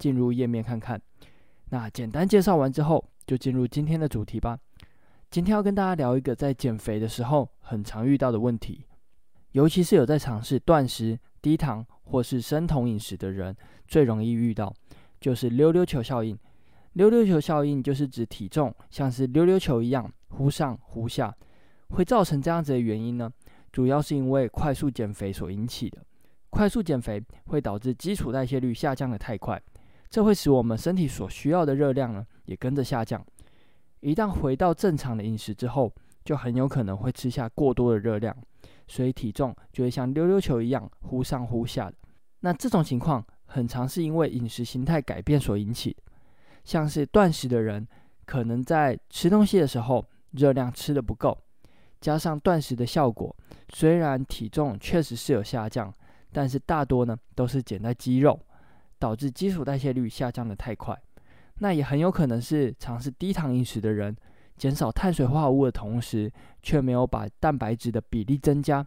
进入页面看看。那简单介绍完之后，就进入今天的主题吧。今天要跟大家聊一个在减肥的时候很常遇到的问题，尤其是有在尝试断食、低糖或是生酮饮食的人，最容易遇到，就是溜溜球效应。溜溜球效应就是指体重像是溜溜球一样忽上忽下，会造成这样子的原因呢，主要是因为快速减肥所引起的。快速减肥会导致基础代谢率下降的太快，这会使我们身体所需要的热量呢也跟着下降。一旦回到正常的饮食之后，就很有可能会吃下过多的热量，所以体重就会像溜溜球一样忽上忽下的。那这种情况很常是因为饮食形态改变所引起的，像是断食的人，可能在吃东西的时候热量吃得不够，加上断食的效果，虽然体重确实是有下降，但是大多呢都是减在肌肉，导致基础代谢率下降得太快。那也很有可能是尝试低糖饮食的人，减少碳水化合物的同时，却没有把蛋白质的比例增加，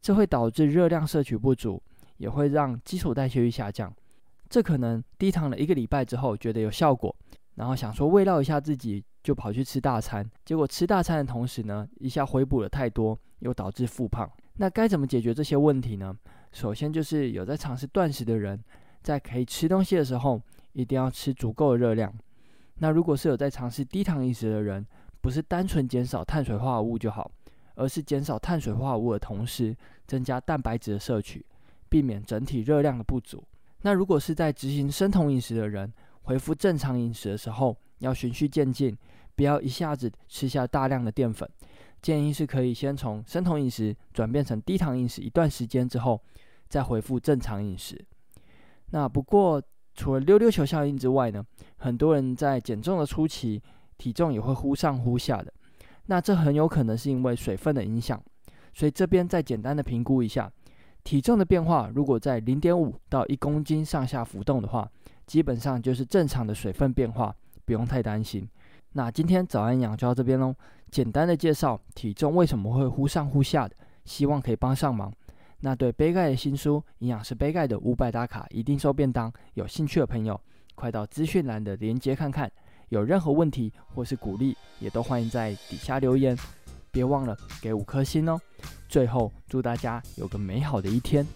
这会导致热量摄取不足，也会让基础代谢率下降。这可能低糖了一个礼拜之后觉得有效果，然后想说慰劳一下自己，就跑去吃大餐，结果吃大餐的同时呢，一下回补了太多，又导致复胖。那该怎么解决这些问题呢？首先就是有在尝试断食的人，在可以吃东西的时候，一定要吃足够的热量。那如果是有在尝试低糖饮食的人，不是单纯减少碳水化合物就好，而是减少碳水化合物的同时，增加蛋白质的摄取，避免整体热量的不足。那如果是在执行生酮饮食的人，恢复正常饮食的时候，要循序渐进，不要一下子吃下大量的淀粉。建议是可以先从生酮饮食转变成低糖饮食一段时间之后，再恢复正常饮食。那不过，除了溜溜球效应之外呢，很多人在减重的初期，体重也会忽上忽下的。那这很有可能是因为水分的影响。所以这边再简单的评估一下，体重的变化如果在零点五到一公斤上下浮动的话，基本上就是正常的水分变化，不用太担心。那今天早安养就到这边喽，简单的介绍体重为什么会忽上忽下的，希望可以帮上忙。那对杯盖的新书《营养师杯盖的五百打卡一定收便当》有兴趣的朋友，快到资讯栏的链接看看。有任何问题或是鼓励，也都欢迎在底下留言。别忘了给五颗星哦。最后，祝大家有个美好的一天。